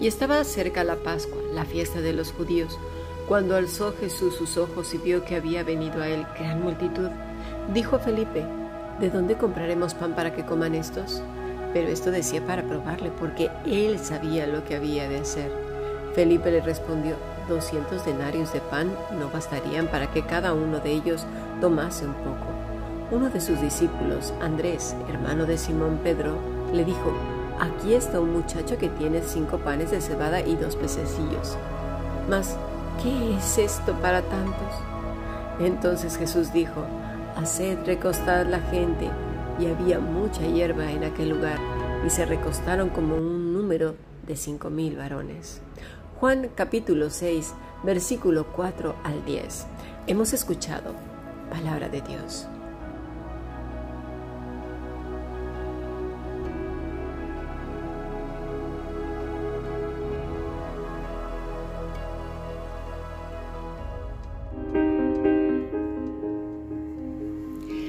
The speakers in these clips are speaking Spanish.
y estaba cerca la Pascua, la fiesta de los judíos. Cuando alzó Jesús sus ojos y vio que había venido a él gran multitud, dijo a Felipe, ¿de dónde compraremos pan para que coman estos? Pero esto decía para probarle, porque él sabía lo que había de hacer. Felipe le respondió, doscientos denarios de pan no bastarían para que cada uno de ellos tomase un poco. Uno de sus discípulos, Andrés, hermano de Simón Pedro, le dijo, aquí está un muchacho que tiene cinco panes de cebada y dos pececillos. Mas, ¿qué es esto para tantos? Entonces Jesús dijo, haced recostar la gente. Y había mucha hierba en aquel lugar, y se recostaron como un número de cinco mil varones. Juan capítulo 6, versículo 4 al 10. Hemos escuchado palabra de Dios.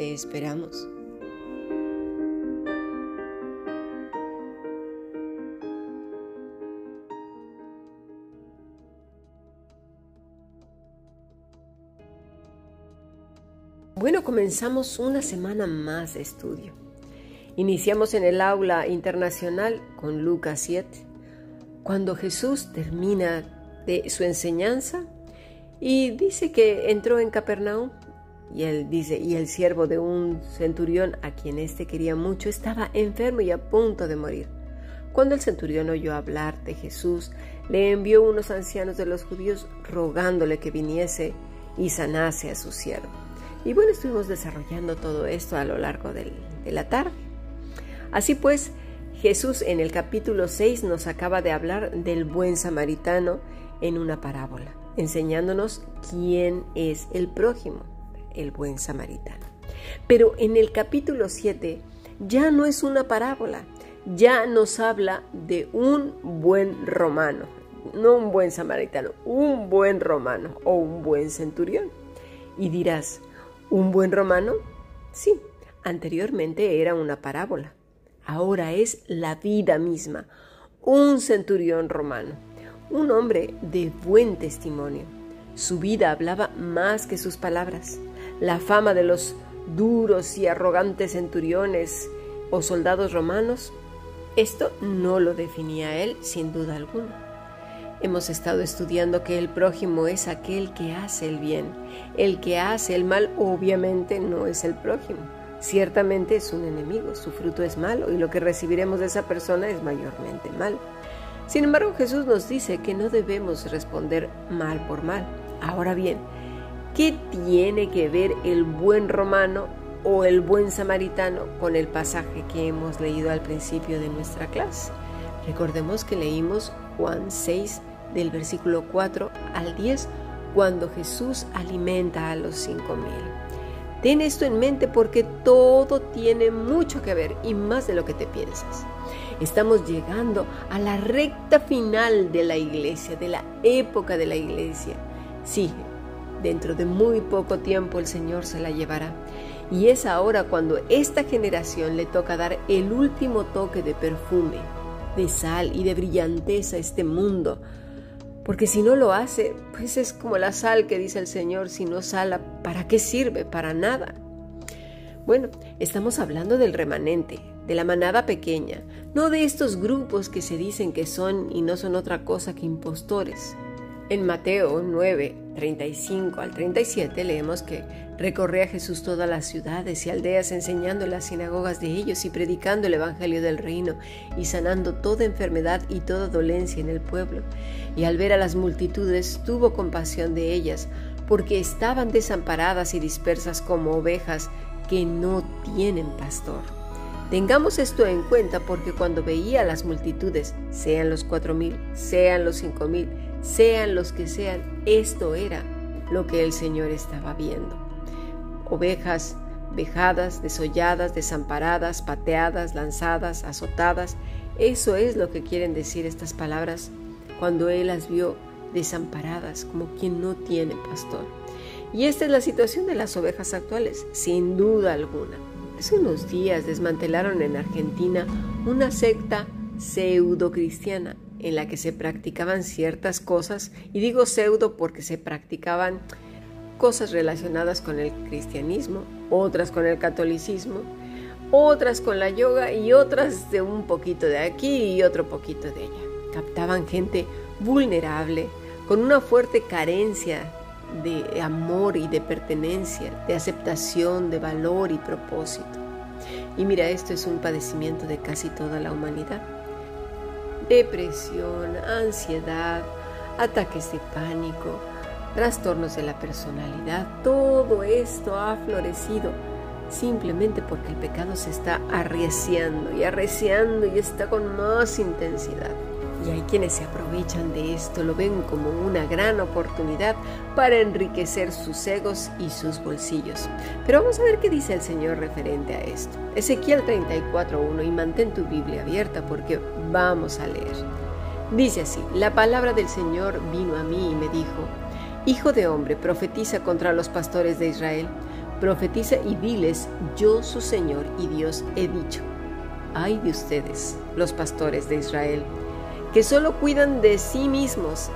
Esperamos. Bueno, comenzamos una semana más de estudio. Iniciamos en el aula internacional con Lucas 7, cuando Jesús termina de su enseñanza y dice que entró en Capernaum y él dice, y el siervo de un centurión a quien éste quería mucho estaba enfermo y a punto de morir. Cuando el centurión oyó hablar de Jesús, le envió unos ancianos de los judíos rogándole que viniese y sanase a su siervo. Y bueno, estuvimos desarrollando todo esto a lo largo de la tarde. Así pues, Jesús en el capítulo 6 nos acaba de hablar del buen samaritano en una parábola, enseñándonos quién es el prójimo el buen samaritano. Pero en el capítulo 7 ya no es una parábola, ya nos habla de un buen romano, no un buen samaritano, un buen romano o un buen centurión. Y dirás, ¿un buen romano? Sí, anteriormente era una parábola, ahora es la vida misma, un centurión romano, un hombre de buen testimonio. Su vida hablaba más que sus palabras. La fama de los duros y arrogantes centuriones o soldados romanos, esto no lo definía él sin duda alguna. Hemos estado estudiando que el prójimo es aquel que hace el bien. El que hace el mal obviamente no es el prójimo. Ciertamente es un enemigo, su fruto es malo y lo que recibiremos de esa persona es mayormente malo. Sin embargo, Jesús nos dice que no debemos responder mal por mal. Ahora bien, ¿Qué tiene que ver el buen romano o el buen samaritano con el pasaje que hemos leído al principio de nuestra clase? Recordemos que leímos Juan 6 del versículo 4 al 10 cuando Jesús alimenta a los cinco mil. Ten esto en mente porque todo tiene mucho que ver y más de lo que te piensas. Estamos llegando a la recta final de la iglesia, de la época de la iglesia. Sí, Dentro de muy poco tiempo el Señor se la llevará. Y es ahora cuando esta generación le toca dar el último toque de perfume, de sal y de brillanteza a este mundo. Porque si no lo hace, pues es como la sal que dice el Señor, si no sala, ¿para qué sirve? Para nada. Bueno, estamos hablando del remanente, de la manada pequeña, no de estos grupos que se dicen que son y no son otra cosa que impostores. En Mateo 9, 35 al 37 leemos que recorría Jesús todas las ciudades y aldeas enseñando en las sinagogas de ellos y predicando el Evangelio del reino y sanando toda enfermedad y toda dolencia en el pueblo. Y al ver a las multitudes tuvo compasión de ellas, porque estaban desamparadas y dispersas como ovejas que no tienen pastor. Tengamos esto en cuenta porque cuando veía las multitudes, sean los cuatro mil, sean los cinco mil, sean los que sean, esto era lo que el Señor estaba viendo. Ovejas vejadas, desolladas, desamparadas, pateadas, lanzadas, azotadas. Eso es lo que quieren decir estas palabras cuando Él las vio desamparadas, como quien no tiene pastor. Y esta es la situación de las ovejas actuales, sin duda alguna. Hace unos días desmantelaron en Argentina una secta pseudo cristiana en la que se practicaban ciertas cosas, y digo pseudo porque se practicaban cosas relacionadas con el cristianismo, otras con el catolicismo, otras con la yoga y otras de un poquito de aquí y otro poquito de allá. Captaban gente vulnerable, con una fuerte carencia de amor y de pertenencia, de aceptación, de valor y propósito. Y mira, esto es un padecimiento de casi toda la humanidad. Depresión, ansiedad, ataques de pánico, trastornos de la personalidad, todo esto ha florecido simplemente porque el pecado se está arreciando y arreciando y está con más intensidad. Hay quienes se aprovechan de esto, lo ven como una gran oportunidad para enriquecer sus egos y sus bolsillos. Pero vamos a ver qué dice el Señor referente a esto. Ezequiel 34.1 y mantén tu Biblia abierta porque vamos a leer. Dice así, la palabra del Señor vino a mí y me dijo, Hijo de hombre, profetiza contra los pastores de Israel, profetiza y diles, yo su Señor y Dios he dicho. Ay de ustedes, los pastores de Israel, que solo cuidan de sí mismos.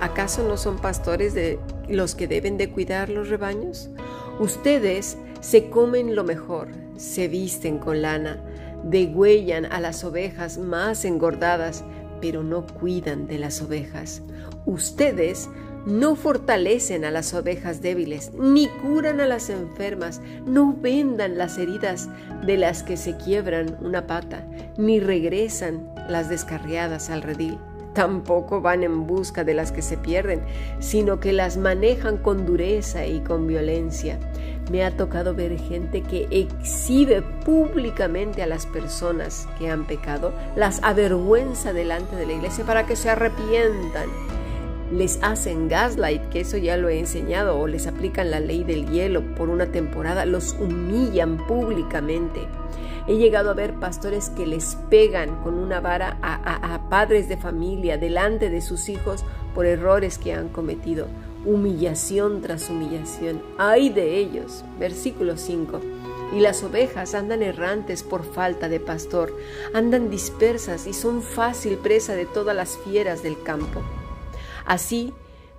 ¿Acaso no son pastores de los que deben de cuidar los rebaños? Ustedes se comen lo mejor, se visten con lana, degüellan a las ovejas más engordadas, pero no cuidan de las ovejas. Ustedes no fortalecen a las ovejas débiles, ni curan a las enfermas, no vendan las heridas de las que se quiebran una pata, ni regresan las descarriadas al redil. Tampoco van en busca de las que se pierden, sino que las manejan con dureza y con violencia. Me ha tocado ver gente que exhibe públicamente a las personas que han pecado, las avergüenza delante de la iglesia para que se arrepientan les hacen gaslight, que eso ya lo he enseñado, o les aplican la ley del hielo por una temporada, los humillan públicamente. He llegado a ver pastores que les pegan con una vara a, padres de familia delante de sus hijos por errores que han cometido. Humillación tras humillación. ¡Ay de ellos! Versículo 5. Y las ovejas andan errantes por falta de pastor, andan dispersas y son fácil presa de todas las fieras del campo. Así,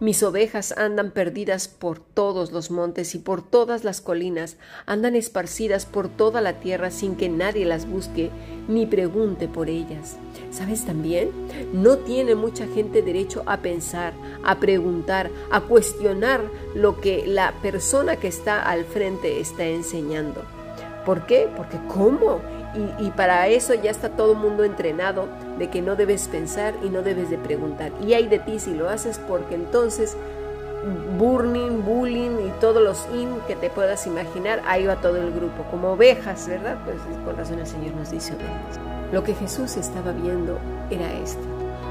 mis ovejas andan perdidas por todos los montes y por todas las colinas, andan esparcidas por toda la tierra sin que nadie las busque ni pregunte por ellas. ¿Sabes también? No tiene mucha gente derecho a pensar, a preguntar, a cuestionar lo que la persona que está al frente está enseñando. ¿Por qué? Porque ¿cómo? Y, para eso ya está todo el mundo entrenado de que no debes pensar y no debes de preguntar. Y hay de ti si lo haces porque entonces burning, bullying y todos los in que te puedas imaginar, ahí va todo el grupo, como ovejas, ¿verdad? Pues por razón el Señor nos dice ovejas. Lo que Jesús estaba viendo era esto.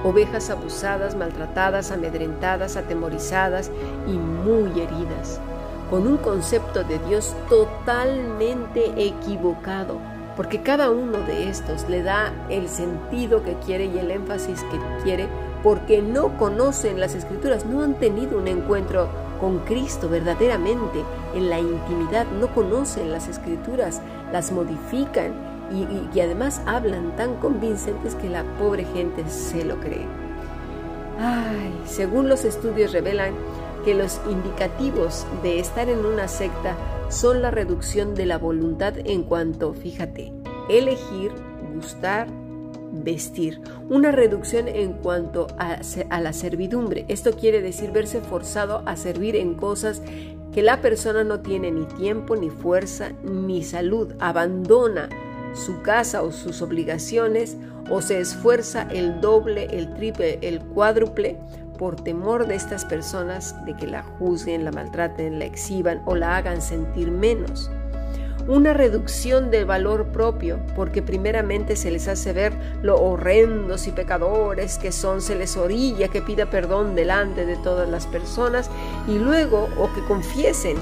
Ovejas abusadas, maltratadas, amedrentadas, atemorizadas y muy heridas, con un concepto de Dios totalmente equivocado porque cada uno de estos le da el sentido que quiere y el énfasis que quiere, porque no conocen las escrituras, no han tenido un encuentro con Cristo verdaderamente en la intimidad, no conocen las escrituras, las modifican y, además hablan tan convincentes que la pobre gente se lo cree. Ay, según los estudios revelan que los indicativos de estar en una secta son la reducción de la voluntad en cuanto, fíjate, elegir, gustar, vestir. Una reducción en cuanto a, la servidumbre. Esto quiere decir verse forzado a servir en cosas que la persona no tiene ni tiempo, ni fuerza, ni salud. Abandona su casa o sus obligaciones o se esfuerza el doble, el triple, el cuádruple por temor de estas personas de que la juzguen, la maltraten, la exhiban o la hagan sentir menos. una reducción del valor propio, porque primeramente se les hace ver lo horrendos y pecadores que son, se les orilla que pida perdón delante de todas las personas y luego, o que confiesen,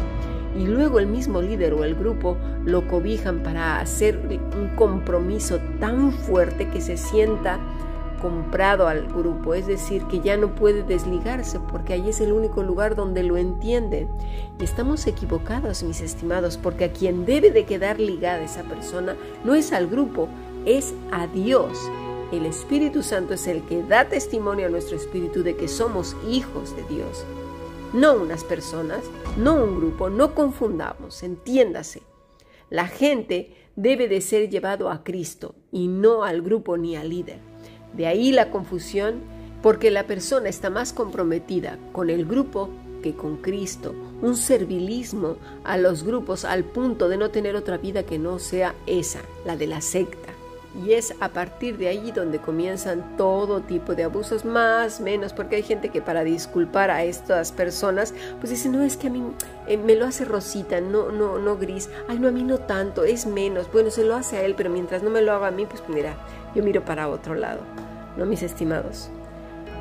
y luego el mismo líder o el grupo lo cobijan para hacer un compromiso tan fuerte que se sienta comprado al grupo, es decir, que ya no puede desligarse porque ahí es el único lugar donde lo entienden. Y estamos equivocados, mis estimados, porque a quien debe de quedar ligada esa persona no es al grupo, es a Dios. El Espíritu Santo es el que da testimonio a nuestro espíritu de que somos hijos de Dios. No unas personas, no un grupo, no confundamos, entiéndase. La gente debe de ser llevado a Cristo y no al grupo ni al líder. De ahí la confusión porque la persona está más comprometida con el grupo que con Cristo, un servilismo a los grupos al punto de no tener otra vida que no sea esa, la de la secta. Y es a partir de ahí donde comienzan todo tipo de abusos, más, menos, porque hay gente que para disculpar a estas personas, pues dice, no, es que a mí eh, me lo hace Rosita, no, no, no Gris, ay, no, a mí no tanto, es menos, bueno, se lo hace a él, pero mientras no me lo haga a mí, pues mira, yo miro para otro lado, ¿no, mis estimados?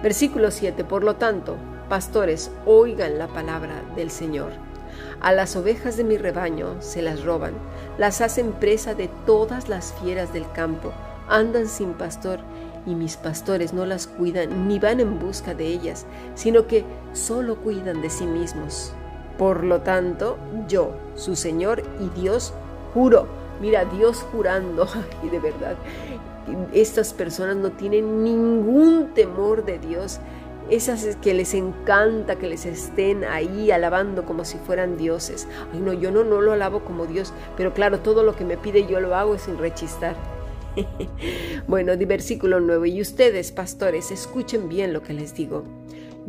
Versículo 7, por lo tanto, pastores, oigan la palabra del Señor. A las ovejas de mi rebaño se las roban, las hacen presa de todas las fieras del campo, andan sin pastor y mis pastores no las cuidan ni van en busca de ellas, sino que solo cuidan de sí mismos. Por lo tanto, yo, su Señor y Dios, juro, mira, Dios jurando, y de verdad, estas personas no tienen ningún temor de Dios. Esas que les encanta que les estén ahí alabando como si fueran dioses. Ay, no, yo no, no lo alabo como Dios, pero claro, todo lo que me pide yo lo hago sin rechistar. bueno, versículo 9. Y ustedes, pastores, escuchen bien lo que les digo.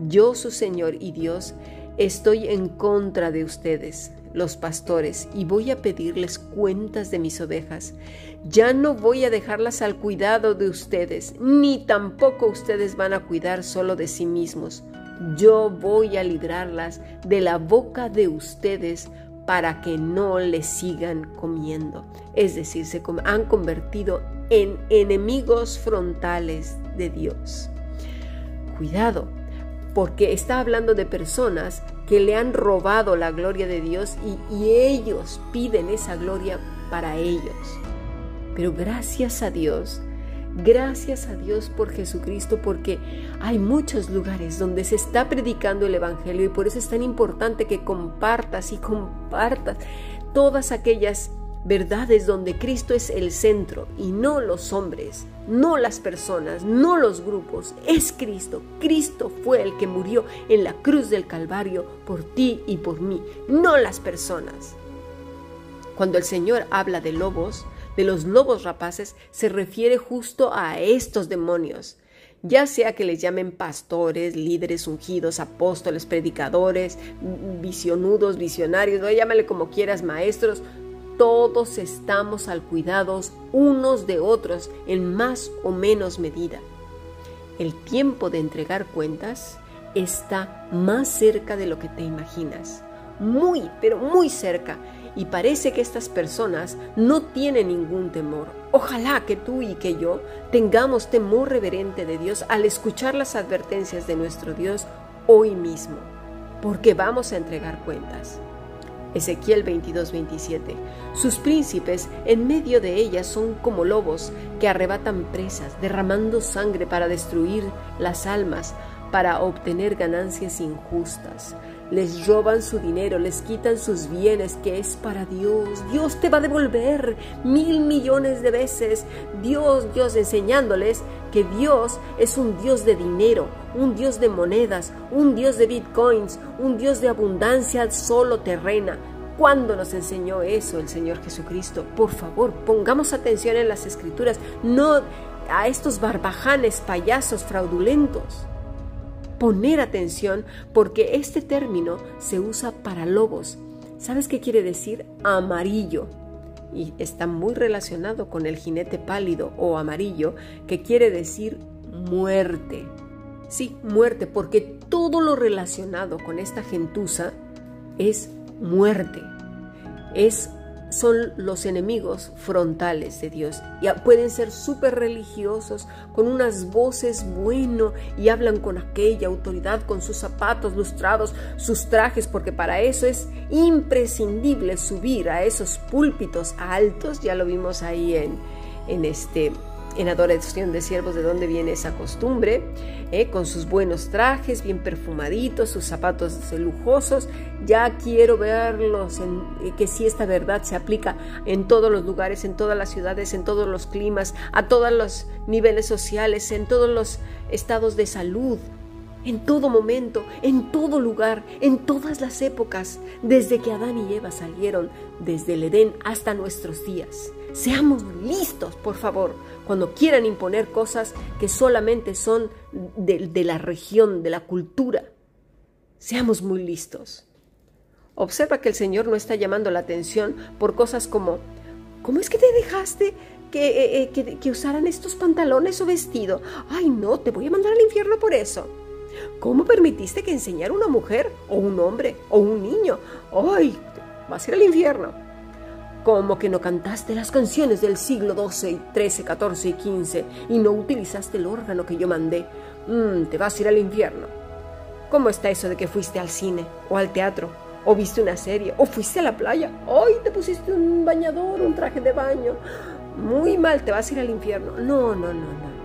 Yo, su Señor y Dios, estoy en contra de ustedes los pastores y voy a pedirles cuentas de mis ovejas. Ya no voy a dejarlas al cuidado de ustedes, ni tampoco ustedes van a cuidar solo de sí mismos. Yo voy a librarlas de la boca de ustedes para que no les sigan comiendo. Es decir, se han convertido en enemigos frontales de Dios. Cuidado, porque está hablando de personas que le han robado la gloria de Dios y, ellos piden esa gloria para ellos. Pero gracias a Dios, gracias a Dios por Jesucristo, porque hay muchos lugares donde se está predicando el Evangelio y por eso es tan importante que compartas y compartas todas aquellas verdades donde Cristo es el centro y no los hombres, no las personas, no los grupos, es Cristo. Cristo fue el que murió en la cruz del Calvario por ti y por mí, no las personas. Cuando el Señor habla de lobos, de los lobos rapaces, se refiere justo a estos demonios ya sea que les llamen pastores, líderes ungidos, apóstoles, predicadores, visionudos, visionarios, no llámale como quieras, maestros, todos estamos al cuidado unos de otros en más o menos medida. El tiempo de entregar cuentas está más cerca de lo que te imaginas. Muy, pero muy cerca. Y parece que estas personas no tienen ningún temor. Ojalá que tú y que yo tengamos temor reverente de Dios al escuchar las advertencias de nuestro Dios hoy mismo, porque vamos a entregar cuentas. Ezequiel 22, 27. Sus príncipes en medio de ellas son como lobos que arrebatan presas, derramando sangre para destruir las almas, para obtener ganancias injustas les roban su dinero, les quitan sus bienes, que es para Dios. Dios te va a devolver mil millones de veces. Dios, Dios enseñándoles que Dios es un Dios de dinero, un Dios de monedas, un Dios de bitcoins, un Dios de abundancia solo terrena. ¿Cuándo nos enseñó eso el Señor Jesucristo? Por favor, pongamos atención en las escrituras, no a estos barbajanes payasos fraudulentos poner atención porque este término se usa para lobos. ¿Sabes qué quiere decir? Amarillo. Y está muy relacionado con el jinete pálido o amarillo, que quiere decir muerte. Sí, muerte, porque todo lo relacionado con esta gentuza es muerte. Es son los enemigos frontales de Dios. Y pueden ser súper religiosos, con unas voces bueno y hablan con aquella autoridad, con sus zapatos lustrados, sus trajes, porque para eso es imprescindible subir a esos púlpitos altos. Ya lo vimos ahí en, en este en adoración de siervos, de dónde viene esa costumbre, eh, con sus buenos trajes, bien perfumaditos, sus zapatos lujosos. Ya quiero verlos, en, eh, que si esta verdad se aplica en todos los lugares, en todas las ciudades, en todos los climas, a todos los niveles sociales, en todos los estados de salud, en todo momento, en todo lugar, en todas las épocas, desde que Adán y Eva salieron desde el Edén hasta nuestros días. Seamos listos, por favor, cuando quieran imponer cosas que solamente son de, la región, de la cultura. Seamos muy listos. Observa que el Señor no está llamando la atención por cosas como, ¿cómo es que te dejaste que, eh, eh, que, usaran estos pantalones o vestido? Ay, no, te voy a mandar al infierno por eso. ¿Cómo permitiste que enseñara una mujer o un hombre o un niño? ¡Ay! Vas a ir al infierno. ¿Cómo que no cantaste las canciones del siglo XII, XIII, XIV y XV y no utilizaste el órgano que yo mandé? Mm, te vas a ir al infierno. ¿Cómo está eso de que fuiste al cine o al teatro o viste una serie o fuiste a la playa? ¡Ay, te pusiste un bañador, un traje de baño! Muy mal, te vas a ir al infierno. No, no, no, no, no.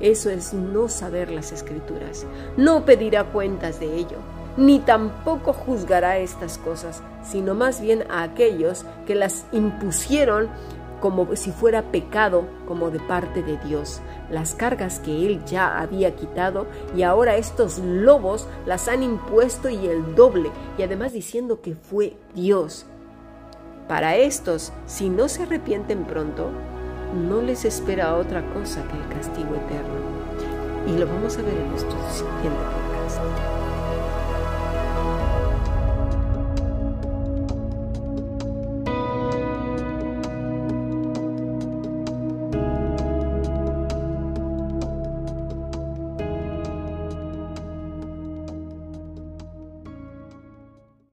Eso es no saber las escrituras. No pedirá cuentas de ello ni tampoco juzgará estas cosas, sino más bien a aquellos que las impusieron como si fuera pecado, como de parte de Dios, las cargas que Él ya había quitado y ahora estos lobos las han impuesto y el doble, y además diciendo que fue Dios. Para estos, si no se arrepienten pronto, no les espera otra cosa que el castigo eterno. Y lo vamos a ver en nuestro siguiente podcast.